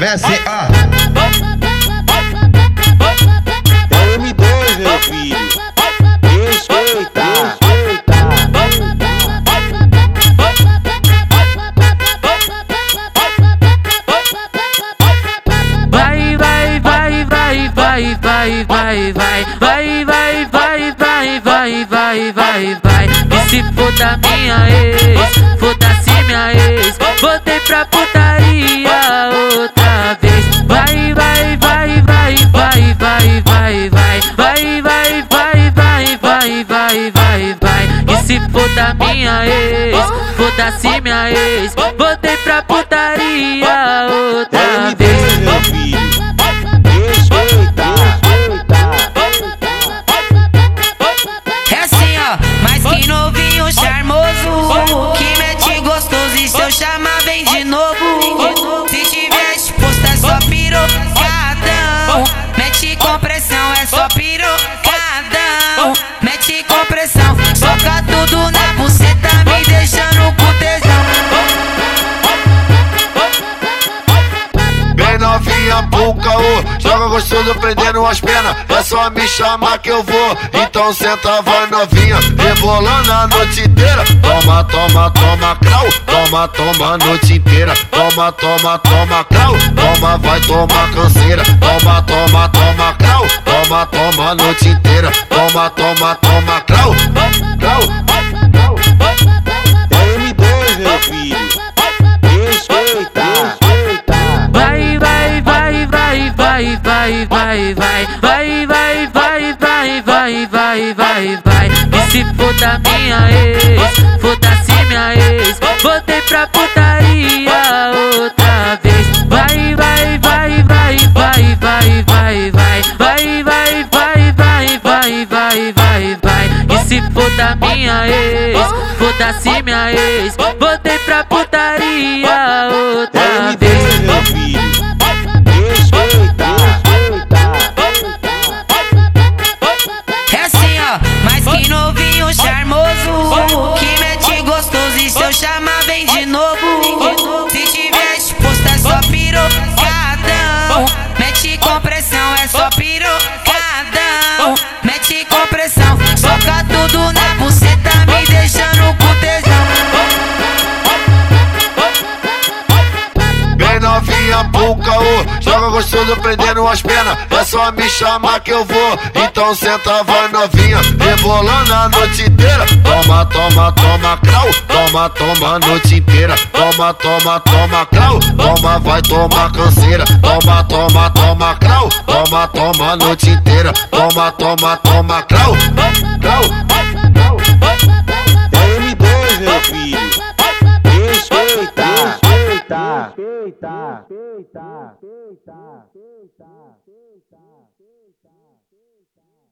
Vem assim, ó. É o M2, meu filho. Respeita. Vai, vai, vai, vai, vai, vai, vai, vai, vai, vai, vai, vai, vai, vai, vai, vai. E se foda minha ex, foda-se minha ex, voltei pra putaria Foda minha ex, foda-se minha ex, voltei pra putaria joga gostoso prendendo as penas. É só me chamar que eu vou. Então senta, vai novinha, rebolando a noite inteira. Toma, toma, toma, crau. Toma, toma a noite inteira. Toma, toma, toma, crau. Toma, vai tomar canseira. Toma, toma, toma, crau. Toma, toma a noite inteira. Toma, toma, toma, crau. Crau. É o M2, meu filho. Vai, vai, vai, vai, vai, vai, vai, vai, vai, vai, vai, vai. E se foda minha ex, foda-se minha ex, voltei pra putaria outra vez. Vai, vai, vai, vai, vai, vai, vai, vai, vai, vai, vai, vai, vai, vai, vai, vai. E se foda minha ex, foda-se minha ex, voltei pra putaria É outra vez. Gostoso prendendo as penas. É só me chamar que eu vou. Então senta, vai novinha, rebolando a noite inteira. Toma, toma, toma, crau. Toma, toma a noite inteira. Toma, toma, toma, crau. Toma, vai tomar canseira. Toma, toma, toma, crau. Toma, toma a noite inteira. Toma, toma, toma, crau. Crau. respeita. respeita. respeita. respeita. respeita. respeita.